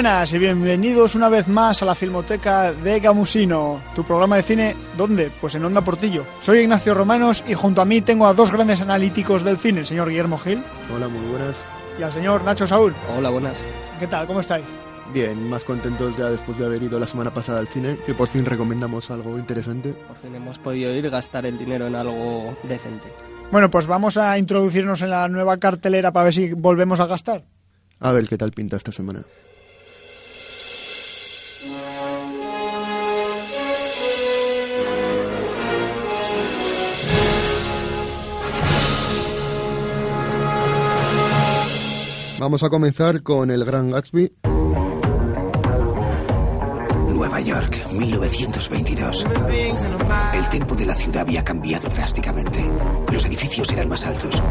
buenas y bienvenidos una vez más a la Filmoteca de Gamusino, tu programa de cine, ¿dónde? Pues en Onda Portillo. Soy Ignacio Romanos y junto a mí tengo a dos grandes analíticos del cine, el señor Guillermo Gil Hola, muy buenas. y al señor Nacho Saúl. Hola, buenas. ¿Qué tal? ¿Cómo estáis? Bien, más contentos ya después de haber ido la semana pasada al cine, que por fin recomendamos algo interesante. Por fin hemos podido ir gastar el dinero en algo decente. Bueno, pues vamos a introducirnos en la nueva cartelera para ver si volvemos a gastar. A ver qué tal pinta esta semana. Vamos a comenzar con El Gran Gatsby. Nueva York, 1922. El tiempo de la ciudad había cambiado drásticamente. Los edificios eran más altos.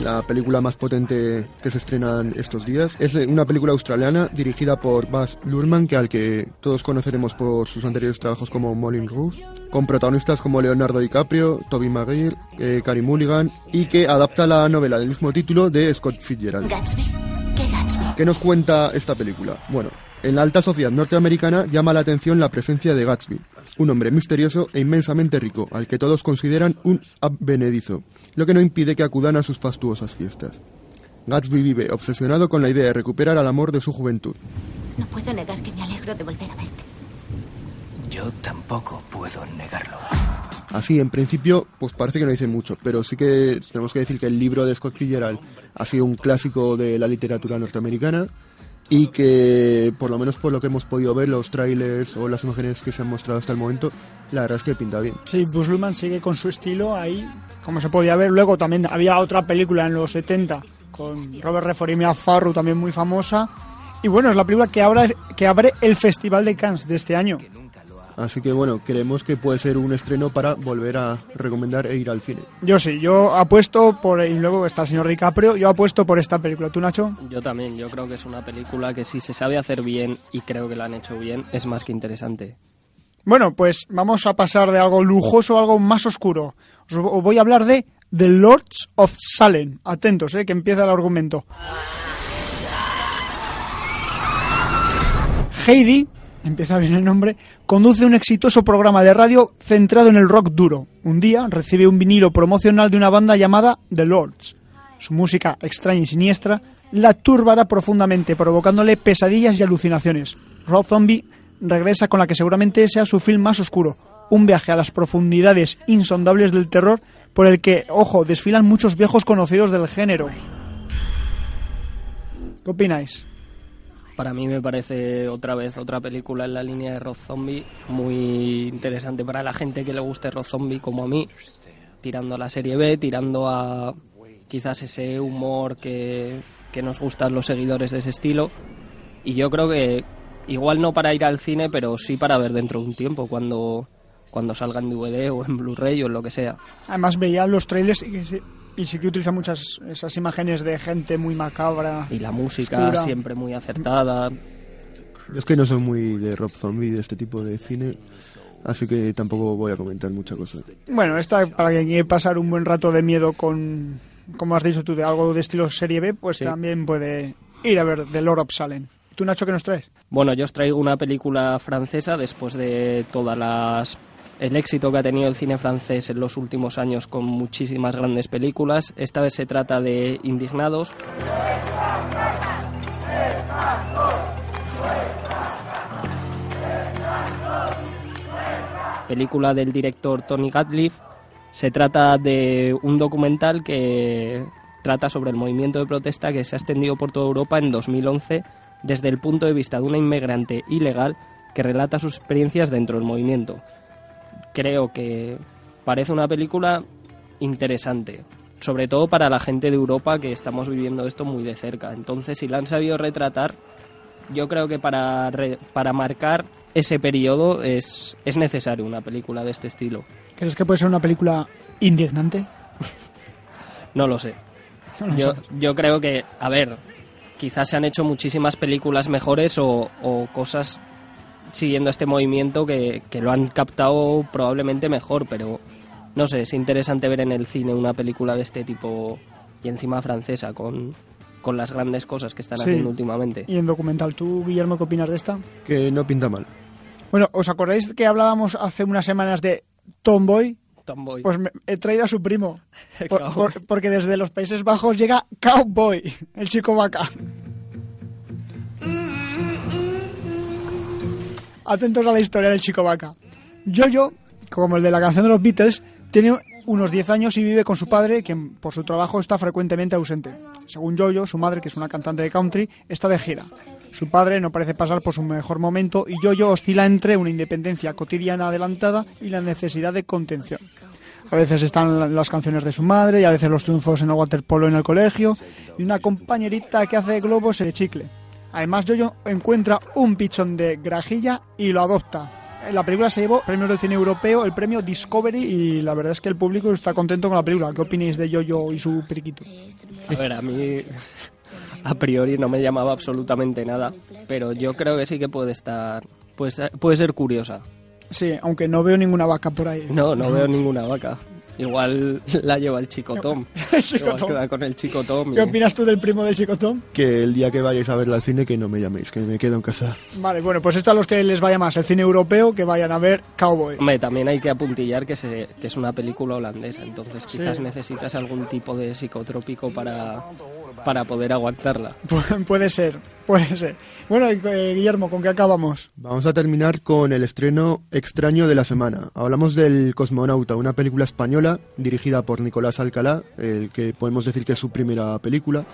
la película más potente que se estrena estos días. Es una película australiana dirigida por Baz Luhrmann, que al que todos conoceremos por sus anteriores trabajos como Moulin Rouge, con protagonistas como Leonardo DiCaprio, Toby Maguire, eh, Carey Mulligan, y que adapta la novela del mismo título de Scott Fitzgerald. ¿Qué nos cuenta esta película? Bueno, en la alta sociedad norteamericana llama la atención la presencia de Gatsby, un hombre misterioso e inmensamente rico, al que todos consideran un advenedizo, lo que no impide que acudan a sus fastuosas fiestas. Gatsby vive obsesionado con la idea de recuperar al amor de su juventud. No puedo negar que me alegro de volver a verte. Yo tampoco puedo negarlo. Así, en principio, pues parece que no dice mucho, pero sí que tenemos que decir que el libro de Scott Fitzgerald ha sido un clásico de la literatura norteamericana y que, por lo menos por lo que hemos podido ver, los trailers o las imágenes que se han mostrado hasta el momento, la verdad es que pinta bien. Sí, Buzz Luhrmann sigue con su estilo ahí, como se podía ver. Luego también había otra película en los 70 con Robert Redford y Mia Farrow, también muy famosa. Y bueno, es la película que abre, que abre el Festival de Cannes de este año. Así que bueno, creemos que puede ser un estreno para volver a recomendar e ir al cine. Yo sí, yo apuesto por... Y luego está el señor DiCaprio, yo apuesto por esta película. ¿Tú, Nacho? Yo también, yo creo que es una película que si se sabe hacer bien, y creo que la han hecho bien, es más que interesante. Bueno, pues vamos a pasar de algo lujoso a algo más oscuro. Os voy a hablar de The Lords of Salem. Atentos, eh, que empieza el argumento. Heidi, empieza bien el nombre, conduce un exitoso programa de radio centrado en el rock duro. Un día recibe un vinilo promocional de una banda llamada The Lords. Su música extraña y siniestra la turbará profundamente, provocándole pesadillas y alucinaciones. Rob Zombie regresa con la que seguramente sea su film más oscuro, un viaje a las profundidades insondables del terror por el que, ojo, desfilan muchos viejos conocidos del género. ¿Qué opináis? Para mí me parece otra vez otra película en la línea de Rob Zombie, muy interesante para la gente que le guste Rob Zombie como a mí, tirando a la serie B, tirando a quizás ese humor que, que nos gustan los seguidores de ese estilo. Y yo creo que igual no para ir al cine, pero sí para ver dentro de un tiempo, cuando, cuando salga en DVD o en Blu-ray o en lo que sea. Además veía los trailers y, que sí- y sí que utiliza muchas esas imágenes de gente muy macabra. Y la música Oscura. siempre muy acertada. Yo es que no soy muy de Rob Zombie, de este tipo de cine, así que tampoco voy a comentar mucha cosa. Bueno, esta para quien quiere pasar un buen rato de miedo con, como has dicho tú, de algo de estilo serie B, pues Sí. también puede ir a ver The Lord of Salem. ¿Tú, Nacho, qué nos traes? Bueno, yo os traigo una película francesa después de todas las el éxito que ha tenido el cine francés en los últimos años con muchísimas grandes películas. Esta vez se trata de Indignados. Película del director Tony Gatliff. Se trata de un documental que trata sobre el movimiento de protesta que se ha extendido por toda Europa en 2011 desde el punto de vista de una inmigrante ilegal que relata sus experiencias dentro del movimiento. Creo que parece una película interesante, sobre todo para la gente de Europa que estamos viviendo esto muy de cerca. Entonces, si la han sabido retratar, yo creo que para, para marcar ese periodo es, es necesario una película de este estilo. ¿Crees que puede ser una película indignante? no lo sé. yo, yo creo que, a ver, quizás se han hecho muchísimas películas mejores o, o cosas siguiendo este movimiento que, que, lo han captado probablemente mejor, pero no sé, es interesante ver en el cine una película de este tipo y encima francesa con, con las grandes cosas que están Sí. haciendo últimamente. Y en documental, ¿tú, Guillermo, qué opinas de esta? Que no pinta mal. Bueno, ¿os acordáis que hablábamos hace unas semanas de Tomboy? Tomboy. Pues me- he traído a su primo. Por- por- porque desde los Países Bajos llega Cowboy, el chico vaca. Atentos a la historia del chico vaca. Jojo, como el de la canción de los Beatles, tiene unos 10 años y vive con su padre, quien por su trabajo está frecuentemente ausente. Según Jojo, su madre, que es una cantante de country, está de gira. Su padre no parece pasar por su mejor momento y Jojo oscila entre una independencia cotidiana adelantada y la necesidad de contención. A veces están la- las canciones de su madre y a veces los triunfos en el waterpolo en el colegio y una compañerita que hace globos de chicle. Además, Jojo encuentra un pichón de grajilla y lo adopta. La película se llevó premios del cine europeo, el premio Discovery y la verdad es que el público está contento con la película. ¿Qué opináis de Jojo y su periquito? A ver, a mí a priori no me llamaba absolutamente nada, pero yo creo que sí que puede estar, puede ser, puede ser curiosa. Sí, aunque no veo ninguna vaca por ahí. No, no veo ninguna vaca. Igual la lleva el chico Tom. El chico Igual Tom. queda con el chico Tom. y- ¿Qué opinas tú del primo del chico Tom? Que el día que vayáis a verla al cine que no me llaméis, que me quedo en casa. Vale, bueno, pues esto a los que les vaya más el cine europeo, que vayan a ver Cowboy. Hombre, también hay que apuntillar que, se, que es una película holandesa, entonces quizás Sí. necesitas algún tipo de psicotrópico para, para poder aguantarla. Pu- puede ser, puede ser. Bueno, eh, Guillermo, ¿con qué acabamos? Vamos a terminar con el estreno extraño de la semana. Hablamos del Cosmonauta, una película española dirigida por Nicolás Alcalá, el que podemos decir que es su primera película,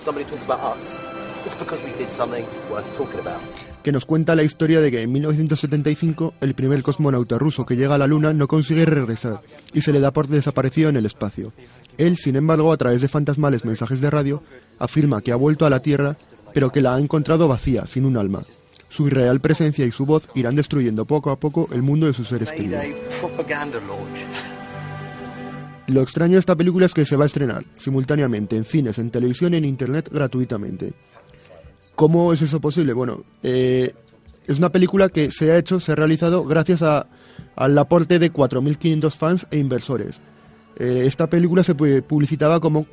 que nos cuenta la historia de que en 1975 el primer cosmonauta ruso que llega a la Luna no consigue regresar y se le da por desaparecido en el espacio. Él, sin embargo, a través de fantasmales mensajes de radio, afirma que ha vuelto a la Tierra, pero que la ha encontrado vacía, sin un alma. Su irreal presencia y su voz irán destruyendo poco a poco el mundo de sus seres queridos. Lo extraño de esta película es que se va a estrenar simultáneamente en cines, en televisión y en internet gratuitamente. ¿Cómo es eso posible? Bueno, eh, es una película que se ha hecho, se ha realizado gracias a- al aporte de 4.500 fans e inversores. Eh, esta película se pu- publicitaba como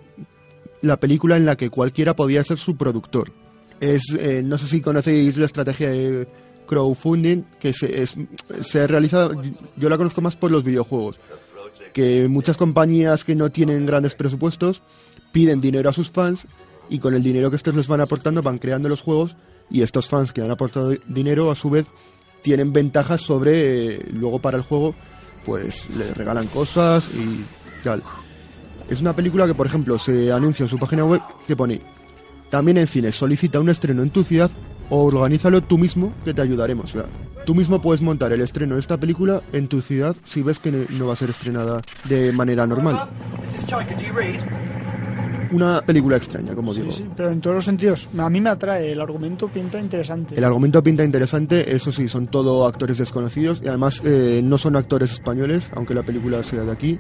la película en la que cualquiera podía ser su productor. Es, eh, no sé si conocéis la estrategia de crowdfunding que se, es- se ha realizado, yo la conozco más por los videojuegos que muchas compañías que no tienen grandes presupuestos piden dinero a sus fans y con el dinero que estos les van aportando van creando los juegos y estos fans que han aportado dinero a su vez tienen ventajas sobre eh, luego para el juego pues le regalan cosas y tal. Es una película que por ejemplo se anuncia en su página web que pone también en cines solicita un estreno en tu ciudad o organízalo tú mismo que te ayudaremos. O sea, tú mismo puedes montar el estreno de esta película en tu ciudad si ves que no- va a ser estrenada de manera normal. Una película extraña, como digo. Sí, pero en todos los sentidos. A mí me atrae, el argumento pinta interesante. El argumento pinta interesante, eso sí, son todo actores desconocidos y además eh, no son actores españoles, aunque la película sea de aquí,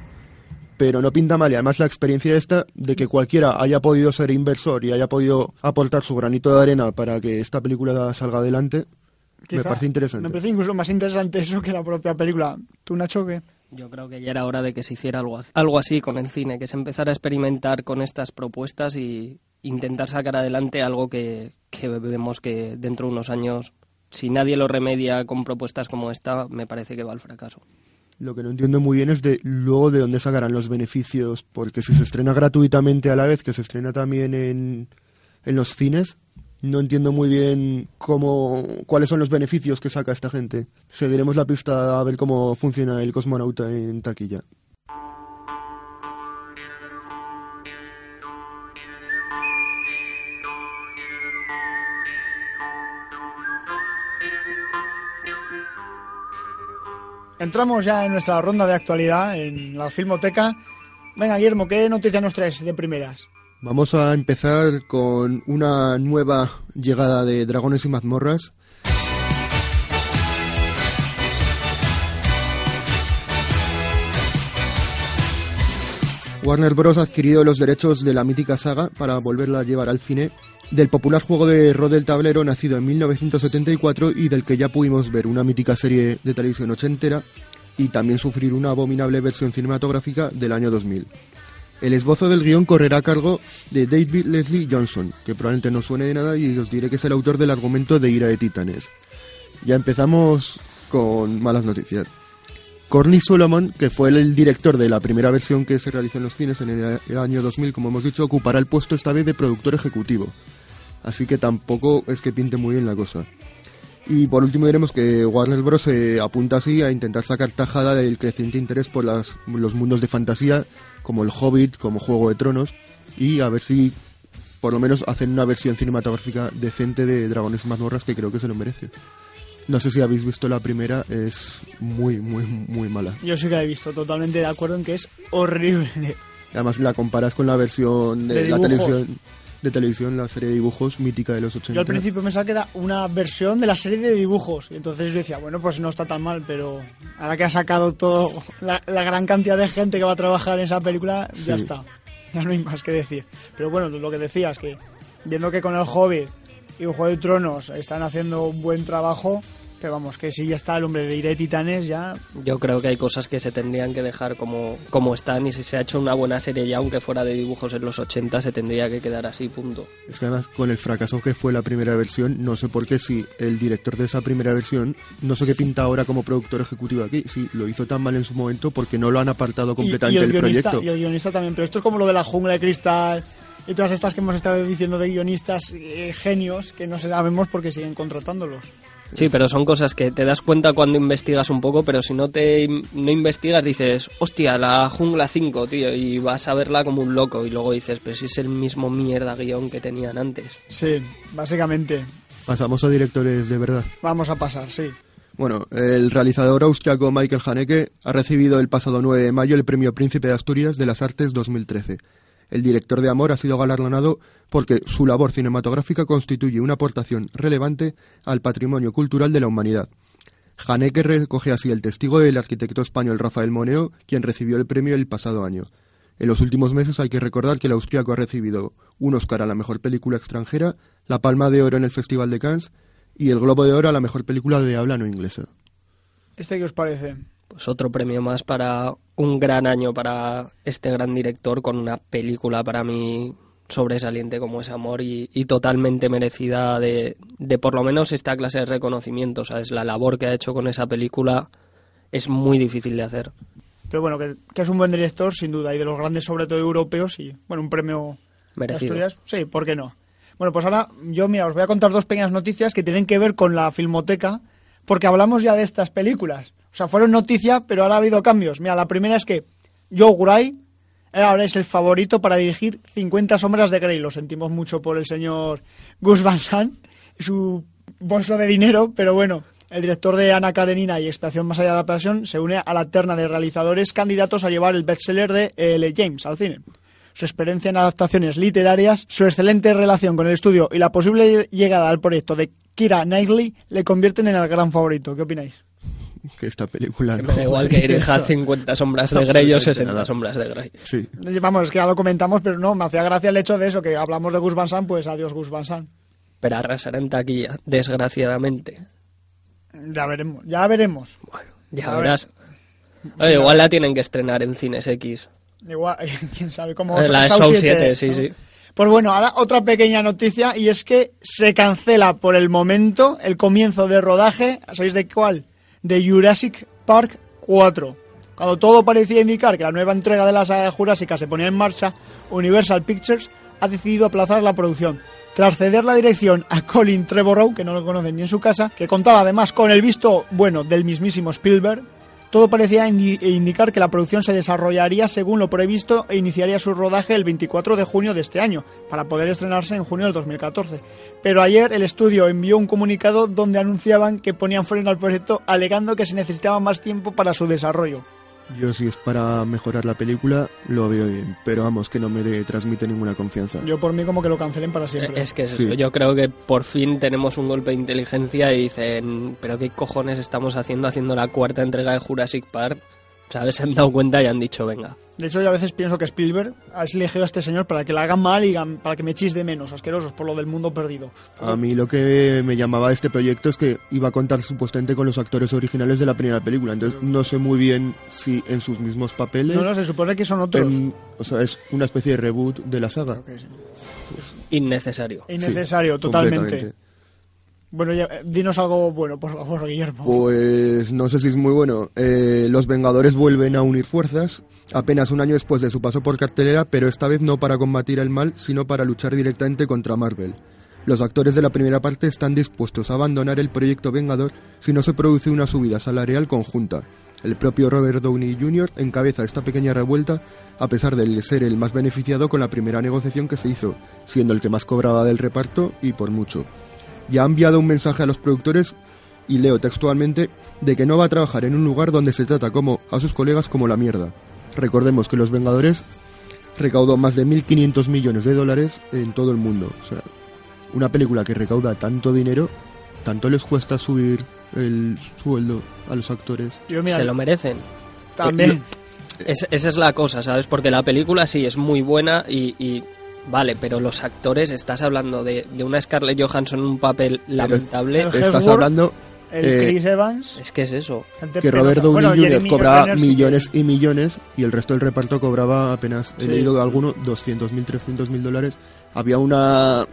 pero no pinta mal y además la experiencia esta de que cualquiera haya podido ser inversor y haya podido aportar su granito de arena para que esta película salga adelante, me parece interesante. Me parece incluso más interesante eso que la propia película. ¿Tú, Nacho, qué? Yo creo que ya era hora de que se hiciera algo, algo así con el cine, que se empezara a experimentar con estas propuestas y intentar sacar adelante algo que, que vemos que dentro de unos años, si nadie lo remedia con propuestas como esta, me parece que va al fracaso. Lo que no entiendo muy bien es de luego de dónde sacarán los beneficios, porque si se estrena gratuitamente a la vez que se estrena también en, en los cines, no entiendo muy bien cómo, cuáles son los beneficios que saca esta gente. Seguiremos la pista a ver cómo funciona el cosmonauta en taquilla. Entramos ya en nuestra ronda de actualidad, en la Filmoteca. Venga, Guillermo, ¿qué noticias nos traes de primeras? Vamos a empezar con una nueva llegada de Dragones y Mazmorras. Warner Bros. ha adquirido los derechos de la mítica saga para volverla a llevar al cine del popular juego de rol del tablero nacido en 1974 y del que ya pudimos ver una mítica serie de televisión ochentera y también sufrir una abominable versión cinematográfica del año 2000. El esbozo del guion correrá a cargo de David Leslie Johnson, que probablemente no suene de nada y os diré que es el autor del argumento de Ira de Titanes. Ya empezamos con malas noticias. Corny Solomon, que fue el director de la primera versión que se realizó en los cines en el año 2000, como hemos dicho, ocupará el puesto esta vez de productor ejecutivo. Así que tampoco es que pinte muy bien la cosa. Y por último diremos que Warner Bros. se apunta así a intentar sacar tajada del creciente interés por las, los mundos de fantasía, como el Hobbit, como Juego de Tronos, y a ver si por lo menos hacen una versión cinematográfica decente de Dragones y Mazmorras que creo que se lo merece. No sé si habéis visto la primera, es muy, muy, muy mala. Yo sí que la he visto, totalmente de acuerdo en que es horrible. Además la comparas con la versión de, De la televisión, de televisión, la serie de dibujos mítica de los 80. Yo al principio pensaba que era una versión de la serie de dibujos. Y entonces yo decía, bueno, pues no está tan mal, pero ahora que ha sacado todo, la, la gran cantidad de gente que va a trabajar en esa película, ya está. Ya no hay más que decir. Pero bueno, lo que decías, que viendo que con el Hobbit y Juego de Tronos están haciendo un buen trabajo, pero vamos, que si ya está el hombre de Iré Titanes, ya Yo creo que hay cosas que se tendrían que dejar como, como están y si se ha hecho una buena serie ya, aunque fuera de dibujos en los 80, se tendría que quedar así, punto. Es que además con el fracaso que fue la primera versión, no sé por qué si el director de esa primera versión, no sé qué pinta ahora como productor ejecutivo aquí, sí, lo hizo tan mal en su momento porque no lo han apartado Y- completamente del guionista, proyecto. Y el guionista también, pero esto es como lo de la jungla de cristal y todas estas que hemos estado diciendo de guionistas eh, genios que no sabemos porque siguen contratándolos. Sí, pero son cosas que te das cuenta cuando investigas un poco, pero si no te no investigas dices, hostia, la jungla 5, tío, y vas a verla como un loco y luego dices, pero si es el mismo mierda guion que tenían antes. Sí, básicamente. Pasamos a directores de verdad. Vamos a pasar, sí. Bueno, el realizador austriaco Michael Haneke ha recibido el pasado 9 de mayo el premio Príncipe de Asturias de las Artes 2013. El director de Amor ha sido galardonado porque su labor cinematográfica constituye una aportación relevante al patrimonio cultural de la humanidad. Haneke recoge así el testigo del arquitecto español Rafael Moneo, quien recibió el premio el pasado año. En los últimos meses hay que recordar que el austriaco ha recibido un Oscar a la mejor película extranjera, la Palma de Oro en el Festival de Cannes y el Globo de Oro a la mejor película de habla no inglesa. ¿Este qué os parece? Pues otro premio más para un gran año para este gran director con una película para mí sobresaliente como es Amor y, y totalmente merecida de, de por lo menos esta clase de reconocimiento. ¿sabes? La labor que ha hecho con esa película es muy difícil de hacer. Pero bueno, que, que es un buen director, sin duda, y de los grandes, sobre todo europeos, y bueno, un premio de Merecido. Asturias, sí, ¿por qué no? Bueno, pues ahora yo, mira, os voy a contar dos pequeñas noticias que tienen que ver con la filmoteca, porque hablamos ya de estas películas. O sea, fueron noticias, pero ahora ha habido cambios. Mira, la primera es que Joe Gray ahora es el favorito para dirigir 50 sombras de Grey. Lo sentimos mucho por el señor Gus Van Sant su bolso de dinero, pero bueno, el director de Ana Karenina y Expedición Más allá de la pasión se une a la terna de realizadores candidatos a llevar el bestseller de L. James al cine. Su experiencia en adaptaciones literarias, su excelente relación con el estudio y la posible llegada al proyecto de Kira Knightley le convierten en el gran favorito. ¿Qué opináis? Que esta película no. da igual que dirija Eso. 50 sombras de Grey o Absolutamente 60 nada. sombras de Grey. Sí, Vamos, es que ya lo comentamos, pero no, me hacía gracia el hecho de eso, que hablamos de Gus Van Sant, pues adiós Gus Van Sant. Pero arrasará en taquilla, desgraciadamente. Ya veremos, ya veremos. Bueno, ya A ver. verás. Oye, igual la tienen que estrenar en Cines X. Igual, quién sabe cómo... La Show 7, 7, sí, ¿no? sí. Pues bueno, ahora otra pequeña noticia y es que se cancela por el momento el comienzo de rodaje, ¿sabéis de cuál? De Jurassic Park 4. Cuando todo parecía indicar que la nueva entrega de la saga Jurásica se ponía en marcha, Universal Pictures ha decidido aplazar la producción. Tras ceder la dirección a Colin Trevorrow, que no lo conocen ni en su casa, que contaba además con el visto bueno del mismísimo Spielberg, todo parecía indi- indicar que la producción se desarrollaría según lo previsto e iniciaría su rodaje el 24 de junio de este año, para poder estrenarse en junio del 2014. Pero ayer el estudio envió un comunicado donde anunciaban que ponían freno al proyecto alegando que se necesitaba más tiempo para su desarrollo. Yo si es para mejorar la película, lo veo bien, pero vamos, que no me transmite ninguna confianza. Yo por mí como que lo cancelen para siempre. Es que es Sí. yo creo que por fin tenemos un golpe de inteligencia y dicen, pero qué cojones estamos haciendo haciendo la cuarta entrega de Jurassic Park. ¿Sabes? Se han dado cuenta y han dicho, venga. De hecho, yo a veces pienso que Spielberg ha elegido a este señor para que la hagan mal y para que me echéis de menos, asquerosos, por lo del mundo perdido. A mí lo que me llamaba este proyecto es que iba a contar supuestamente con los actores originales de la primera película, entonces no sé muy bien si en sus mismos papeles... No, no, se supone que son otros. en- o sea, es una especie de reboot de la saga. Innecesario. Innecesario, Sí, totalmente. Bueno, eh, dinos algo bueno, por favor, Guillermo. Pues no sé si es muy bueno. Eh, los Vengadores vuelven a unir fuerzas apenas un año después de su paso por cartelera, pero esta vez no para combatir el mal, sino para luchar directamente contra Marvel. Los actores de la primera parte están dispuestos a abandonar el proyecto Vengador si no se produce una subida salarial conjunta. El propio Robert Downey Jr. encabeza esta pequeña revuelta a pesar de ser el más beneficiado con la primera negociación que se hizo, siendo el que más cobraba del reparto y por mucho. Ya ha enviado un mensaje a los productores y leo textualmente de que no va a trabajar en un lugar donde se trata como a sus colegas como la mierda. Recordemos que Los Vengadores recaudó más de 1.500 millones de dólares en todo el mundo. O sea, una película que recauda tanto dinero, tanto les cuesta subir el sueldo a los actores. Yo, mira, Se lo merecen. también. Es- esa es la cosa, ¿sabes? Porque la película sí es muy buena y, y vale, pero los actores, estás hablando de, de una Scarlett Johansson en un papel lamentable. El Estás hablando El eh, Chris Evans, Es que es eso. gente que. Robert Downey Bueno, Jr. Jeremy cobraba Renner millones y millones y el resto del reparto cobraba apenas, Sí. he leído de alguno, 200.000, 300.000 dólares. Había una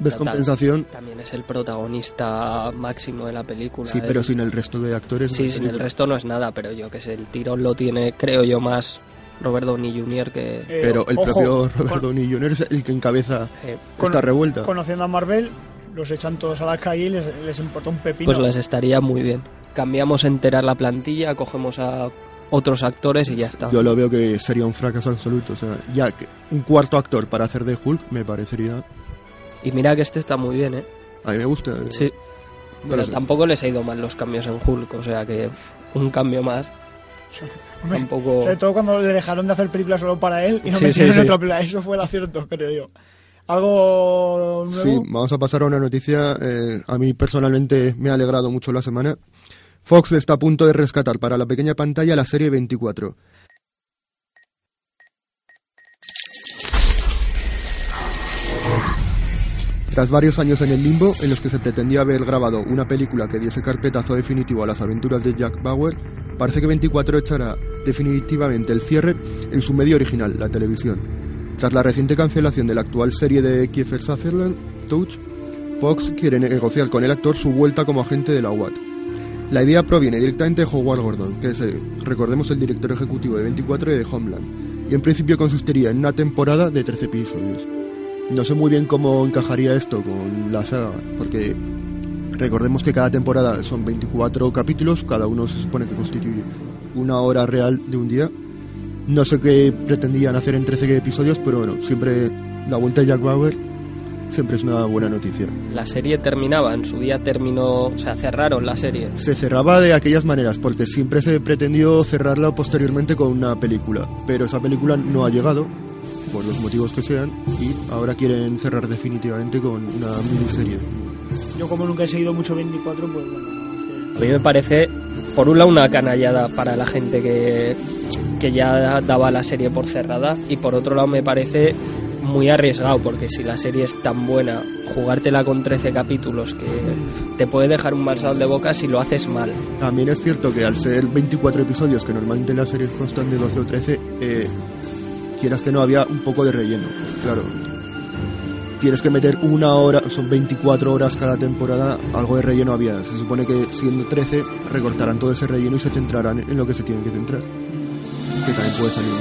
descompensación, También es el protagonista máximo de la película. sí, pero sin el resto de actores. Sí, sin el resto no es nada, pero yo que sé, el tirón lo tiene, creo yo, más Robert Downey Jr. que... Eh, Pero el ojo, propio Robert con- Downey Jr. es el que encabeza eh, con- esta revuelta. Conociendo a Marvel, los echan todos a la calle y les, les importa un pepino. pues les estaría muy bien. Cambiamos entera la plantilla, cogemos a otros actores y ya está. Yo lo veo que sería un fracaso absoluto. O sea, ya que un cuarto actor para hacer de Hulk me parecería. Y mira que este está muy bien, ¿eh? A mí me gusta. Sí. No Pero tampoco les ha ido mal los cambios en Hulk, o sea que un cambio más Hombre, tampoco... Sobre todo cuando le dejaron de hacer películas solo para él y no Sí, metieron sí, en sí. otra película. Eso fue el acierto, creo yo. ¿Algo nuevo? Sí, vamos a pasar a una noticia. eh, a mí personalmente me ha alegrado mucho la semana. Fox está a punto de rescatar para la pequeña pantalla la serie 24. Tras varios años en el limbo, en los que se pretendía haber grabado una película que diese carpetazo definitivo a las aventuras de Jack Bauer, parece que 24 echará definitivamente el cierre en su medio original, la televisión. Tras la reciente cancelación de la actual serie de Kiefer Sutherland, Touch, Fox quiere negociar con el actor su vuelta como agente de la UAT. La idea proviene directamente de Howard Gordon, que es, eh, recordemos, el director ejecutivo de 24 y de Homeland, y en principio consistiría en una temporada de 13 episodios. No sé muy bien cómo encajaría esto con la saga, porque recordemos que cada temporada son 24 capítulos, cada uno se supone que constituye una hora real de un día. No sé qué pretendían hacer en 13 episodios, pero bueno, siempre la vuelta de Jack Bauer siempre es una buena noticia. La serie terminaba, en su día terminó, o sea, cerraron la serie. Se cerraba de aquellas maneras, porque siempre se pretendió cerrarla posteriormente con una película, pero esa película no ha llegado, por los motivos que sean, y ahora quieren cerrar definitivamente con una miniserie. Yo como nunca he seguido mucho 24, pues bueno. A mí me parece, por un lado, una canallada para la gente que, que ya daba la serie por cerrada y por otro lado me parece muy arriesgado porque si la serie es tan buena, jugártela con 13 capítulos que te puede dejar un mal sabor de boca si lo haces mal. También es cierto que al ser 24 episodios, que normalmente las series constan de 12 o 13, eh, quieras que no, había un poco de relleno. Claro, tienes que meter una hora, son 24 horas cada temporada, algo de relleno había. Se supone que siendo 13 recortarán todo ese relleno y se centrarán en lo que se tienen que centrar. que también puede salir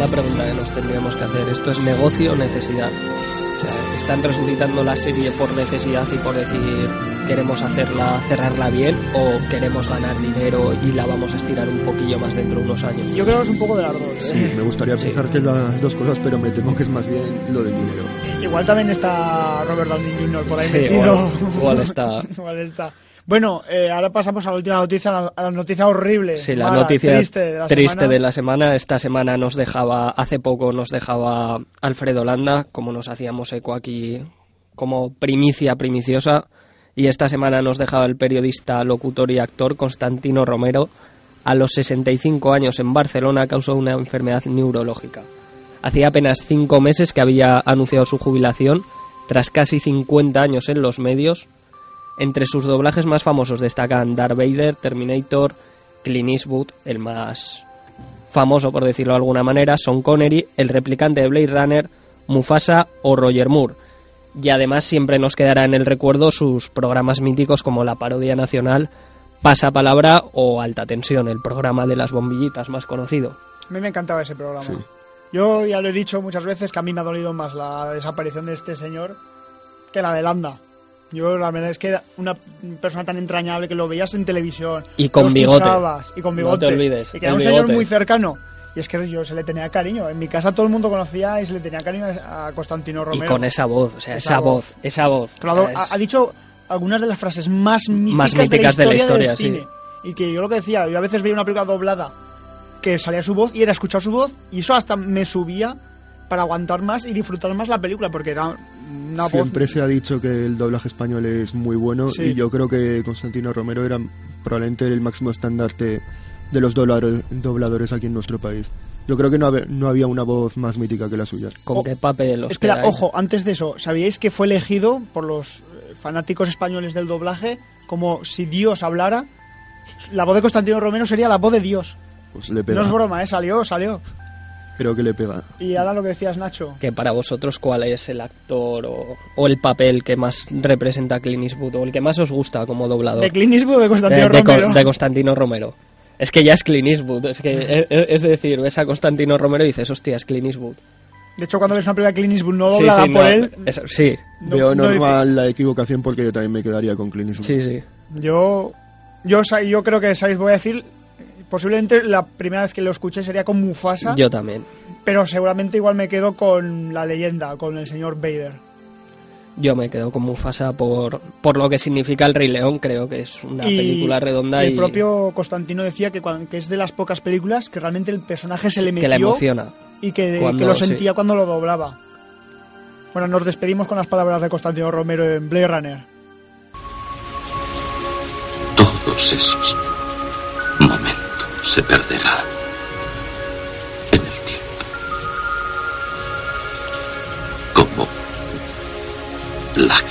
la pregunta que nos tendríamos que hacer. ¿Esto es negocio o necesidad? O sea, ¿están resucitando la serie por necesidad y por decir queremos hacerla, cerrarla bien o queremos ganar dinero y la vamos a estirar un poquillo más dentro de unos años? Yo creo que es un poco de las dos. ¿eh? Sí, me gustaría Sí. pensar que las dos cosas, pero me temo que es más bien lo del dinero. Igual también está Robert Downey Jr. por ahí Sí, metido. igual- igual está. Igual está. Bueno, eh, ahora pasamos a la última noticia, a la- a la noticia horrible. Sí, la mala, noticia triste de la triste semana. de la semana. Esta semana nos dejaba, hace poco nos dejaba Alfredo Landa, como nos hacíamos eco aquí como primicia primiciosa. Y esta semana nos dejaba el periodista, locutor y actor Constantino Romero a los 65 años en Barcelona de una enfermedad neurológica. Hacía apenas cinco meses que había anunciado su jubilación, tras casi 50 años en los medios. Entre sus doblajes más famosos destacan Darth Vader, Terminator, Clint Eastwood, el más famoso por decirlo de alguna manera, Sean Connery, el replicante de Blade Runner, Mufasa o Roger Moore. Y además siempre nos quedará en el recuerdo sus programas míticos como la parodia nacional Pasa Palabra o Alta Tensión, el programa de las bombillitas más conocido. A mí me encantaba ese programa. Sí. Yo ya lo he dicho muchas veces que a mí me ha dolido más la desaparición de este señor que la de Landa. Yo la verdad es que era una persona tan entrañable que lo veías en televisión. Y con bigote. Y con No te olvides, Y que era un señor muy cercano. Y es que yo se le tenía cariño. En mi casa todo el mundo conocía y se le tenía cariño a Constantino Romero. Y con esa voz, o sea, Esa esa, voz. voz, esa voz. Claro, Es- ha, ha dicho algunas de las frases más míticas, Más míticas de de la la historia, historia, del cine. Y que yo lo que decía, yo a veces veía una película doblada que salía su voz y era escuchar su voz y eso hasta me subía para aguantar más y disfrutar más la película porque era una Siempre voz... se ha dicho que el doblaje español es muy bueno Sí. y yo creo que Constantino Romero era probablemente el máximo estandarte de los dobladores, dobladores aquí en nuestro país. Yo creo que no, habe- no había una voz más mítica que la suya. ¿Con Oh, qué papel os Espera, ojo, antes de eso, ¿sabíais que fue elegido por los eh, fanáticos españoles del doblaje como si Dios hablara? La voz de Constantino Romero sería la voz de Dios. Pues le pega. No es broma, ¿eh? Salió, salió. Creo que le pega. Y ahora lo que decías, Nacho. Que para vosotros, ¿cuál es el actor o, o el papel que más representa a Clint Eastwood o el que más os gusta como doblador? ¿De Clint Eastwood o de Constantino de, de Co- Romero? de Constantino Romero. Es que ya es Clint Eastwood. Es, que, es decir, ves a Constantino Romero y dices, hostia, es Clint Eastwood. De hecho, cuando ves una película de Clint Eastwood no doblada sí, por no, él, es- sí, no- Veo no normal la equivocación porque yo también me quedaría con Clint Eastwood. sí, sí. yo, yo, yo creo que, ¿sabéis? Voy a decir, posiblemente la primera vez que lo escuché sería con Mufasa, Yo también. pero seguramente igual me quedo con la leyenda, con el señor Vader. Yo me quedo con Mufasa por, por lo que significa el Rey León. Creo que es una Y- película redonda y el propio Constantino decía que, que es de las pocas películas que realmente el personaje se le que metió la emociona. y que, que lo sí. sentía cuando lo doblaba. Bueno, nos despedimos con las palabras de Constantino Romero en Blade Runner. Todos esos momentos se perderán luck.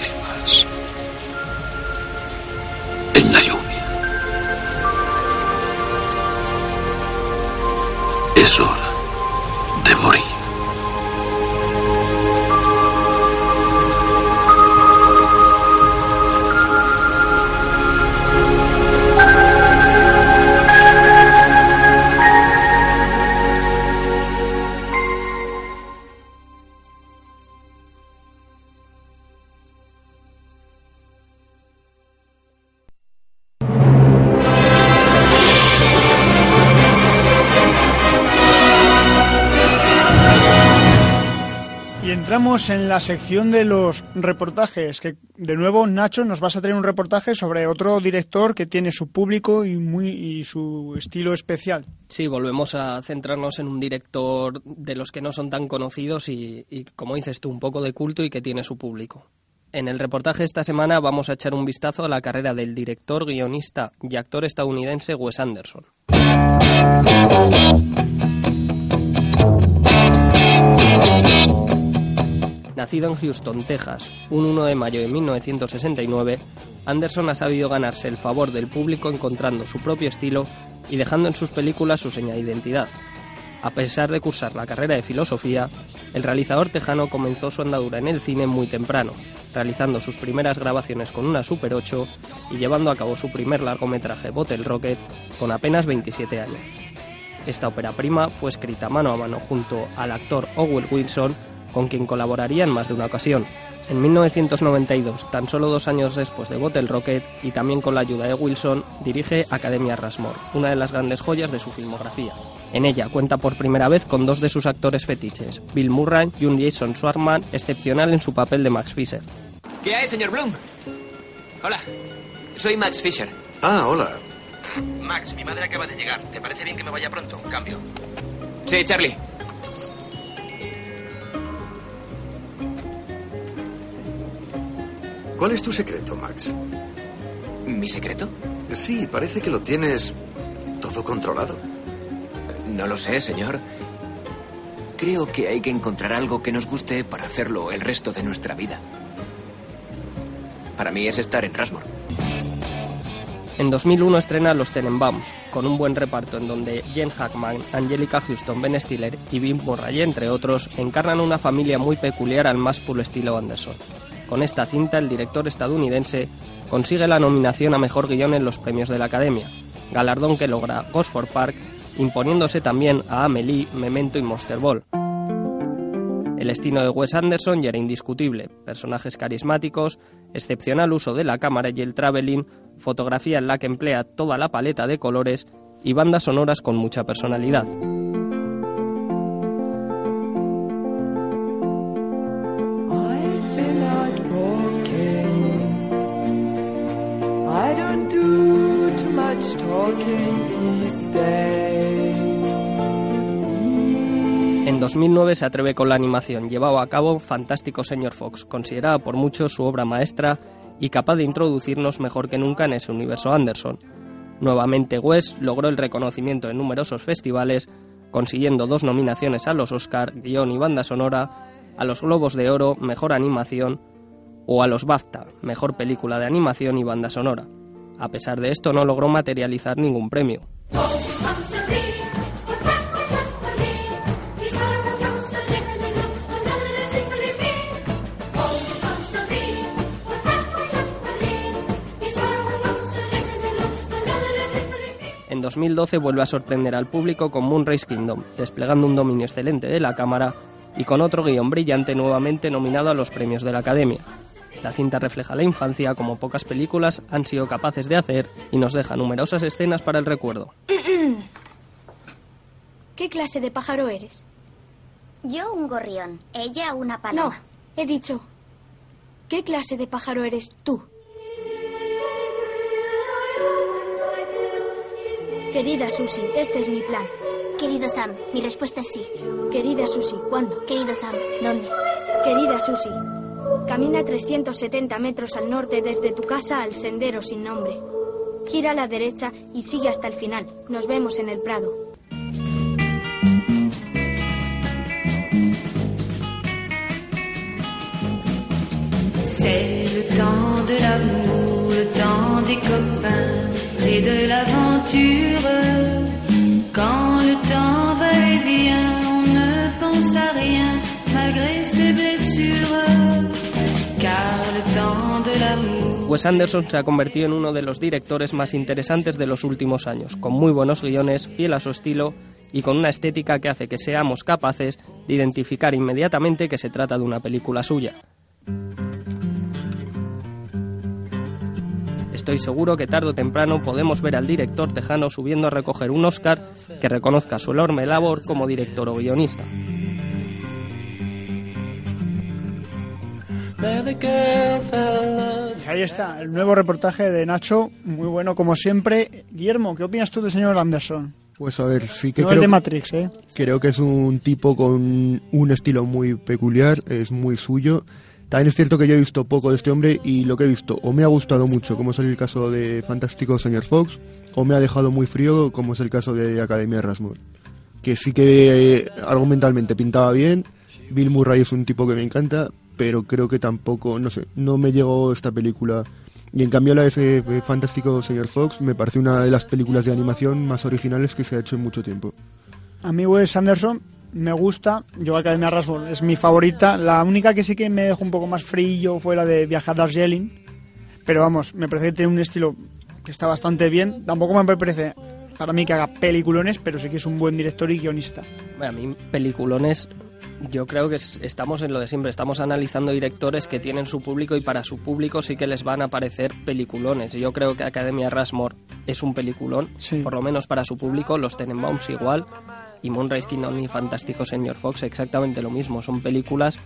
En la sección de los reportajes, que de nuevo Nacho nos vas a traer un reportaje sobre otro director que tiene su público y muy su estilo especial. Sí, volvemos a centrarnos en un director de los que no son tan conocidos y, y, como dices tú, un poco de culto y que tiene su público. En el reportaje esta semana vamos a echar un vistazo a la carrera del director, guionista y actor estadounidense Wes Anderson. Nacido en Houston, Texas, un 1 de mayo de 1969, Anderson ha sabido ganarse el favor del público encontrando su propio estilo y dejando en sus películas su seña de identidad. A pesar de cursar la carrera de filosofía, el realizador tejano comenzó su andadura en el cine muy temprano, realizando sus primeras grabaciones con una Super 8 y llevando a cabo su primer largometraje Bottle Rocket con apenas 27 años. Esta ópera prima fue escrita mano a mano junto al actor Owen Wilson, con quien colaboraría en más de una ocasión. En 1992, tan solo dos años después de Bottle Rocket, y también con la ayuda de Wilson, dirige Academia Rasmore, una de las grandes joyas de su filmografía. En ella cuenta por primera vez con dos de sus actores fetiches, Bill Murray y un Jason Schwartzman excepcional en su papel de Max Fisher. ¿Qué hay, señor Bloom? Hola, soy Max Fisher. Ah, hola. Max, mi madre acaba de llegar. ¿Te parece bien que me vaya pronto? Cambio. Sí, Charlie. ¿Cuál es tu secreto, Max? ¿Mi secreto? Sí, parece que lo tienes todo controlado. No lo sé, señor. Creo que hay que encontrar algo que nos guste para hacerlo el resto de nuestra vida. Para mí es estar en Rasmore. En 2001 estrena Los Tenenbaums, con un buen reparto en donde Jen Hackman, Angelica Houston, Ben Stiller y Bill Murray, entre otros, encarnan una familia muy peculiar al más puro estilo Anderson. Con esta cinta, el director estadounidense consigue la nominación a Mejor Guión en los premios de la Academia, galardón que logra Gosford Park, imponiéndose también a Amelie, Memento y Monster Ball. El estilo de Wes Anderson ya era indiscutible, personajes carismáticos, excepcional uso de la cámara y el traveling, fotografía en la que emplea toda la paleta de colores y bandas sonoras con mucha personalidad. Much talking. En 2009 se atreve con la animación llevado a cabo Fantástico Señor Fox, considerada por muchos su obra maestra y capaz de introducirnos mejor que nunca en ese universo Anderson. Nuevamente Wes logró el reconocimiento en numerosos festivales, consiguiendo dos nominaciones a los Oscar, guion y banda sonora, a los Globos de Oro, Mejor Animación, o a los BAFTA, Mejor Película de Animación y Banda Sonora. A pesar de esto no logró materializar ningún premio. En 2012 vuelve a sorprender al público con Moonrise Kingdom, desplegando un dominio excelente de la cámara y con otro guion brillante nuevamente nominado a los premios de la Academia. La cinta refleja la infancia como pocas películas han sido capaces de hacer y nos deja numerosas escenas para el recuerdo. ¿Qué clase de pájaro eres? Yo un gorrión, ella una paloma. No, he dicho. ¿Qué clase de pájaro eres tú? Querida Susie, este es mi plan. Querido Sam, mi respuesta es sí. Querida Susie, ¿cuándo? Querido Sam, ¿dónde? Querida Susie, camina 370 metros al norte desde tu casa al sendero sin nombre. Gira a la derecha y sigue hasta el final. Nos vemos en el Prado. C'est le temps de l'amour, le temps des copains et de l'aventure. Quand le temps va et vient, on ne pense à rien Wes Anderson se ha convertido en uno de los directores más interesantes de los últimos años, con muy buenos guiones, fiel a su estilo y con una estética que hace que seamos capaces de identificar inmediatamente que se trata de una película suya. Estoy seguro que tarde o temprano podemos ver al director tejano subiendo a recoger un Oscar que reconozca su enorme labor como director o guionista. Ahí está, el nuevo reportaje de Nacho, muy bueno como siempre. Guillermo, ¿qué opinas tú del señor Anderson? Pues a ver, sí que No creo, el de Matrix, ¿eh? creo que es un tipo con un estilo muy peculiar, es muy suyo. También es cierto que yo he visto poco de este hombre y lo que he visto o me ha gustado mucho, como es el caso de Fantástico Señor Fox, o me ha dejado muy frío, como es el caso de Academia Rasmus. Que sí que eh, argumentalmente pintaba bien, Bill Murray es un tipo que me encanta, pero creo que tampoco, no sé, no me llegó esta película. Y en cambio la de ese Fantástico Señor Fox me parece una de las películas de animación más originales que se ha hecho en mucho tiempo. A mí Wes Anderson me gusta, yo Academia Rasmus es mi favorita. La única que sí que me dejó un poco más frío fue la de Viajar a Darjeeling. Pero vamos, me parece que tiene un estilo que está bastante bien. Tampoco me parece para mí que haga peliculones, pero sí que es un buen director y guionista. A mí, peliculones, yo creo que es- estamos en lo de siempre. Estamos analizando directores que tienen su público y para su público sí que les van a parecer peliculones. Yo creo que Academia Rushmore es un peliculón, por lo menos para su público. Los Tenenbaums igual. Y Moonrise Kingdom y Fantástico Señor Fox exactamente lo mismo. Son películas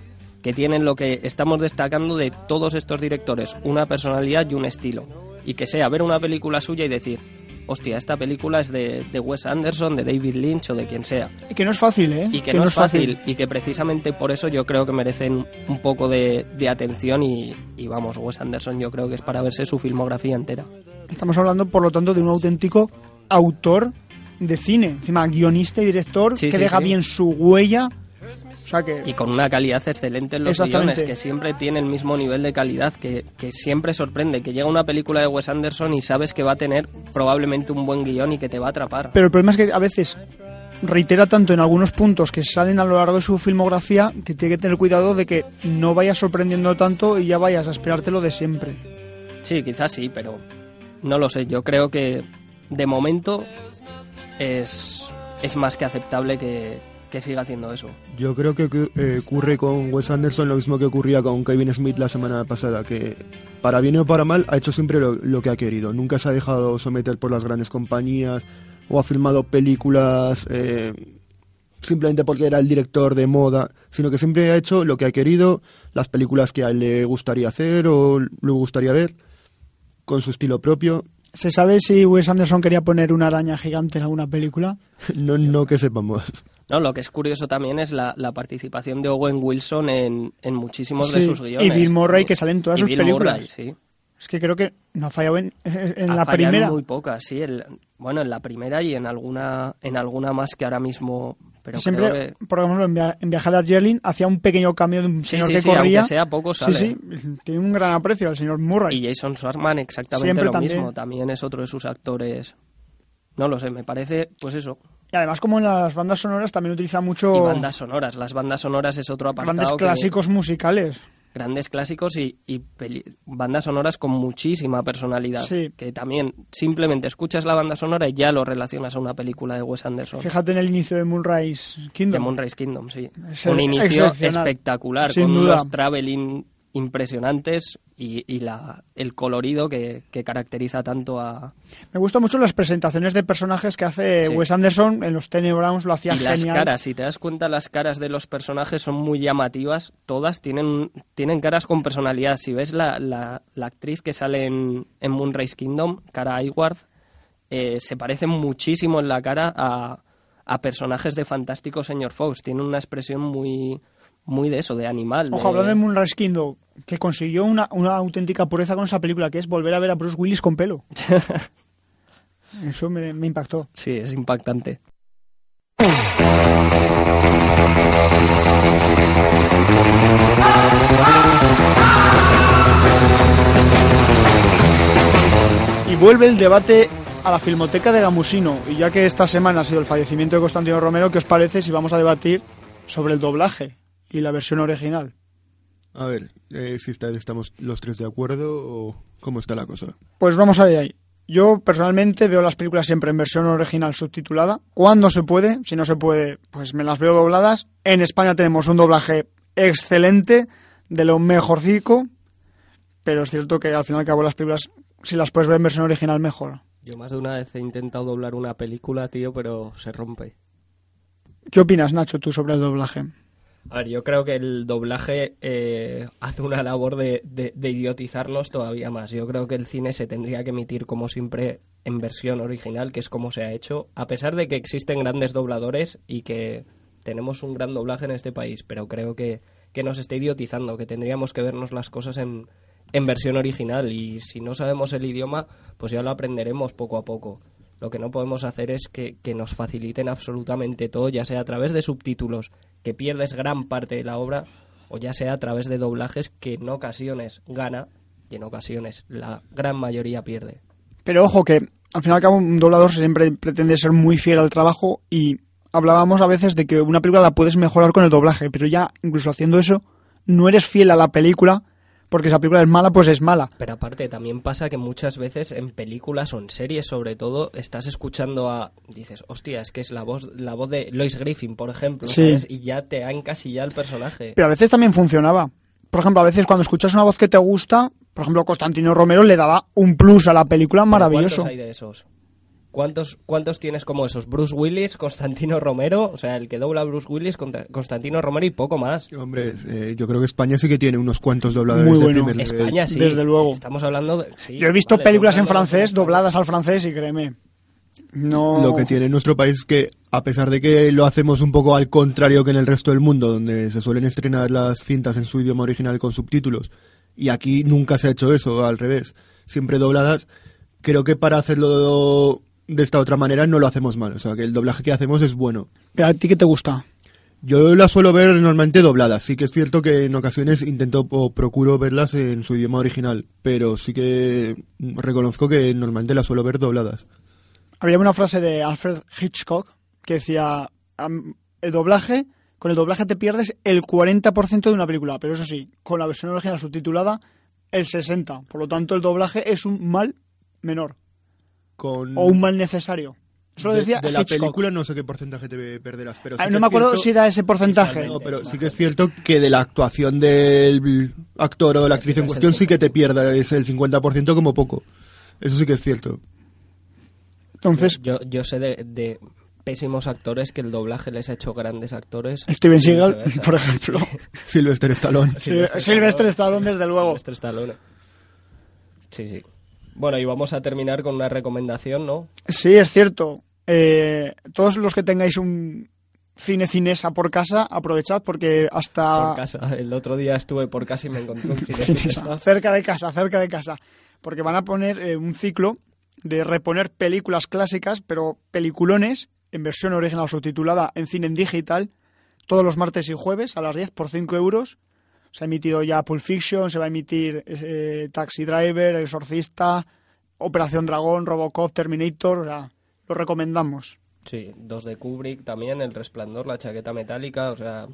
que tienen lo que estamos destacando de todos estos directores, una personalidad y un estilo. Y que sea ver una película suya y decir, hostia, esta película es de, de Wes Anderson, de David Lynch o de quien sea. Y que no es fácil, ¿eh? Y que, no, es fácil, y que precisamente por eso yo creo que merecen un poco de, de atención y, y vamos, Wes Anderson yo creo que es para verse su filmografía entera. Estamos hablando, por lo tanto, de un auténtico autor de cine. Encima, guionista y director Sí, que sí, deja sí. bien su huella. O sea que... Y con una calidad excelente en los guiones, que siempre tiene el mismo nivel de calidad, que, que siempre sorprende, que llega una película de Wes Anderson y sabes que va a tener probablemente un buen guion y que te va a atrapar. Pero el problema es que a veces reitera tanto en algunos puntos que salen a lo largo de su filmografía que tiene que tener cuidado de que no vayas sorprendiendo tanto y ya vayas a esperártelo de siempre. Sí, quizás sí, pero no lo sé. Yo creo que de momento es, es más que aceptable que, que siga haciendo eso. Yo creo que eh, ocurre con Wes Anderson lo mismo que ocurría con Kevin Smith la semana pasada, que para bien o para mal ha hecho siempre lo, lo que ha querido. Nunca se ha dejado someter por las grandes compañías o ha filmado películas eh, simplemente porque era el director de moda, sino que siempre ha hecho lo que ha querido, las películas que a él le gustaría hacer o le gustaría ver, con su estilo propio. ¿Se sabe si Wes Anderson quería poner una araña gigante en alguna película? No, no que sepamos. No, lo que es curioso también es la, la participación de Owen Wilson en, en muchísimos de Sí, sus guiones. Y Bill Murray, que sale en todas Y sus Bill películas. Murray, sí. Es que creo que no ha fallado en, en Ha la primera. muy pocas, sí. el- bueno, en la primera y en alguna en alguna más que ahora mismo... Pero Siempre, creo que- por ejemplo, en, Via- en Viaje a Darjeeling hacía un pequeño cambio de un Sí, señor sí, que sí, corría. sea poco, sale. Sí, sí, tiene un gran aprecio al señor Murray. Y Jason Schwartzman exactamente Siempre lo también. mismo. También es otro de sus actores... No lo sé, me parece, pues eso. Y además, como en las bandas sonoras, también utiliza mucho Y bandas sonoras. Las bandas sonoras es otro apartado. grandes que- clásicos musicales. grandes clásicos y, y peli- bandas sonoras con muchísima personalidad. Sí. Que también simplemente escuchas la banda sonora y ya lo relacionas a una película de Wes Anderson. Fíjate en el inicio de Moonrise Kingdom. De Moonrise Kingdom, sí. Es Un inicio espectacular, Sin con duda. unos traveling impresionantes y, y la, el colorido que, que caracteriza tanto a... Me gustan mucho las presentaciones de personajes que hace Sí. Wes Anderson en los Tenny Browns, lo hacía y las genial. caras, si te das cuenta, las caras de los personajes son muy llamativas. Todas tienen, tienen caras con personalidad. Si ves la, la, la actriz que sale en, en Moonrise Kingdom, Cara Hayward, eh, se parece muchísimo en la cara a, a personajes de Fantástico Señor Fox. Tiene una expresión muy, muy de eso, de animal. Ojo, de- hablando de Moonrise Kingdom, que consiguió una, una auténtica pureza con esa película, que es volver a ver a Bruce Willis con pelo. Eso me, me impactó. Sí, es impactante. Y vuelve el debate a la Filmoteca de Gamusino. Y ya que esta semana ha sido el fallecimiento de Constantino Romero, ¿qué os parece si vamos a debatir sobre el doblaje y la versión original? A ver, eh, si está- estamos los tres de acuerdo o cómo está la cosa. Pues vamos a de ahí. Yo personalmente veo las películas siempre en versión original subtitulada. Cuando se puede, si no se puede, pues me las veo dobladas. En España tenemos un doblaje excelente, de lo mejorcico, pero es cierto que al final y al cabo las películas, si las puedes ver en versión original, mejor. Yo más de una vez he intentado doblar una película, tío, pero se rompe. ¿Qué opinas, Nacho, tú sobre el doblaje? A ver, yo creo que el doblaje eh, hace una labor de, de- de idiotizarnos todavía más. Yo creo que el cine se tendría que emitir como siempre en versión original, que es como se ha hecho, a pesar de que existen grandes dobladores y que tenemos un gran doblaje en este país, pero creo que, que nos está idiotizando, que tendríamos que vernos las cosas en, en versión original y si no sabemos el idioma, pues ya lo aprenderemos poco a poco. Lo que no podemos hacer es que, que nos faciliten absolutamente todo, ya sea a través de subtítulos, que pierdes gran parte de la obra, o ya sea a través de doblajes que en ocasiones gana y en ocasiones la gran mayoría pierde. Pero ojo que al final y al cabo un doblador siempre pretende ser muy fiel al trabajo y hablábamos a veces de que una película la puedes mejorar con el doblaje, pero ya incluso haciendo eso no eres fiel a la película porque esa película es mala, pues es mala. Pero aparte, también pasa que muchas veces en películas o en series, sobre todo, estás escuchando a. Dices, hostia, es que es la voz, la voz de Lois Griffin, por ejemplo, Sí. ¿sabes? Y ya te ha encasillado el personaje. Pero a veces también funcionaba. Por ejemplo, a veces cuando escuchas una voz que te gusta, por ejemplo, Constantino Romero le daba un plus a la película maravilloso. ¿Cuántos hay de esos? ¿Cuántos, ¿Cuántos tienes como esos? Bruce Willis, Constantino Romero, o sea, el que dobla a Bruce Willis, Constantino Romero y poco más. Hombre, eh, yo creo que España sí que tiene unos cuantos dobladores Muy de bueno. primer nivel. España sí. Desde luego. Estamos hablando de... sí, Yo he visto vale, películas en francés, dobladas al francés, y créeme. No. Lo que tiene nuestro país es que, a pesar de que lo hacemos un poco al contrario que en el resto del mundo, donde se suelen estrenar las cintas en su idioma original con subtítulos, y aquí nunca se ha hecho eso, al revés, siempre dobladas, creo que para hacerlo de esta otra manera no lo hacemos mal, o sea que el doblaje que hacemos es bueno. ¿Pero ¿A ti qué te gusta? Yo las suelo ver normalmente dobladas, sí que es cierto que en ocasiones intento o procuro verlas en su idioma original, pero sí que reconozco que normalmente las suelo ver dobladas. Había una frase de Alfred Hitchcock que decía: "Am- el doblaje, con el doblaje te pierdes el 40% de una película, pero eso sí, con la versión original subtitulada, el 60%. Por lo tanto, el doblaje es un mal menor Con... o un mal necesario. Eso lo decía de la Hitchcock. película no sé qué porcentaje te perderás, pero sí Ah, que no es me acuerdo cierto- si era ese porcentaje. No, pero sí que es cierto que de la actuación del actor o de la actriz en cuestión sí que te pierdas el 50% como poco. Eso sí que es cierto. Entonces, Yo, yo sé de, de pésimos actores que el doblaje les ha hecho grandes actores. Steven Seagal, por ejemplo. Sylvester Stallone. Sylvester Stallone, desde luego. Sylvester Stallone. Sí, sí. Bueno, y vamos a terminar con una recomendación, ¿no? Sí, es cierto. Eh, todos los que tengáis un cine cinesa por casa, aprovechad porque hasta... Por casa. El otro día estuve por casa y me encontré un cine. Cinesa, cerca de casa, cerca de casa. Porque van a poner eh, un ciclo de reponer películas clásicas, pero peliculones, en versión original o subtitulada en cine en digital, todos los martes y jueves a las 10 por 5 euros. Se ha emitido ya Pulp Fiction, se va a emitir eh, Taxi Driver, El Exorcista, Operación Dragón, Robocop, Terminator, o sea, lo recomendamos. Sí, dos de Kubrick también, El Resplandor, La Chaqueta Metálica, o sea,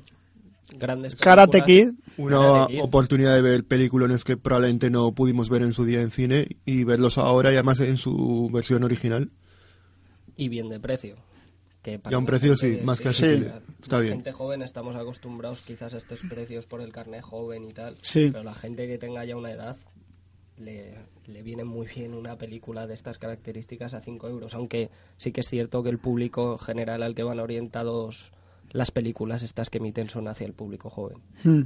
grandes Karate. Kid. Una Karate Kid. oportunidad de ver películas que probablemente no pudimos ver en su día en cine y verlos ahora y además en su versión original. Y bien de precio. Que para Y a un precio, gente- sí, más que sea, Está bien. gente joven estamos acostumbrados quizás a estos precios por el carnet joven y tal. Sí. Pero la gente que tenga ya una edad le, le viene muy bien una película de estas características a 5 euros. Aunque sí que es cierto que el público general al que van orientados las películas estas que emiten son hacia el público joven. Hmm.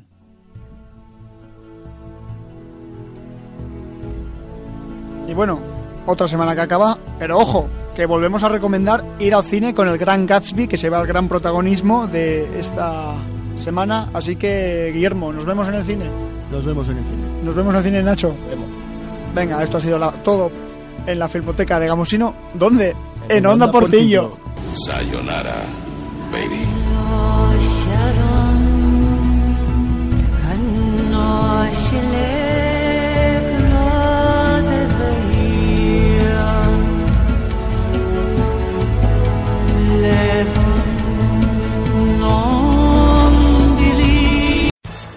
Y bueno, otra semana que acaba, pero ojo, que volvemos a recomendar ir al cine con el gran Gatsby, que se va al gran protagonismo de esta semana. Así que, Guillermo, nos vemos en el cine. Nos vemos en el cine. Nos vemos en el cine, Nacho. Vemos. Venga, esto ha sido la- todo en la Filmoteca de Gamosino. ¿Dónde? En, En Onda Onda Portillo. Sayonara, baby.